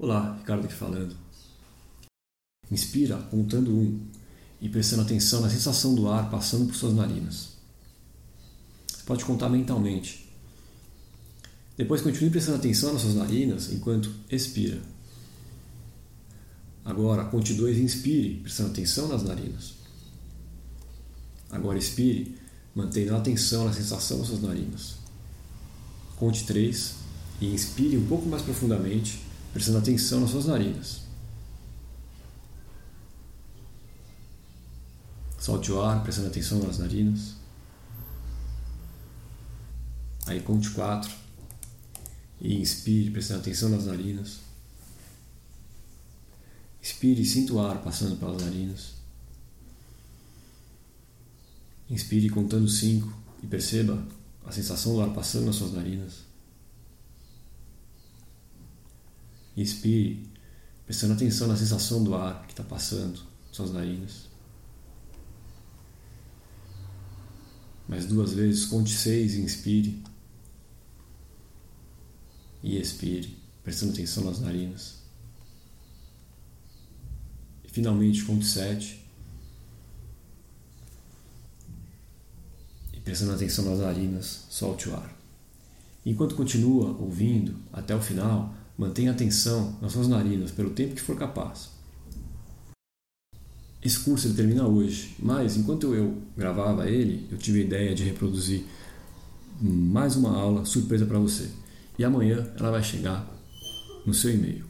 Olá, Ricardo aqui falando. Inspira contando um e prestando atenção na sensação do ar passando por suas narinas. Você pode contar mentalmente. Depois continue prestando atenção nas suas narinas enquanto expira. Agora, conte dois e inspire, prestando atenção nas narinas. Agora expire, mantendo a atenção na sensação das suas narinas. Conte três e inspire um pouco mais profundamente prestando atenção nas suas narinas. Solte o ar, prestando atenção nas narinas. Aí conte quatro. E inspire, prestando atenção nas narinas. Expire e sinta o ar passando pelas narinas. Inspire contando cinco e perceba a sensação do ar passando nas suas narinas. Inspire, prestando atenção na sensação do ar que está passando suas narinas. Mais duas vezes, conte seis e inspire. E expire, prestando atenção nas narinas. E finalmente, conte sete. E prestando atenção nas narinas, solte o ar. Enquanto continua ouvindo até o final, Mantenha atenção nas suas narinas pelo tempo que for capaz. Esse curso ele termina hoje, mas enquanto eu gravava ele, eu tive a ideia de reproduzir mais uma aula surpresa para você. E amanhã ela vai chegar no seu e-mail.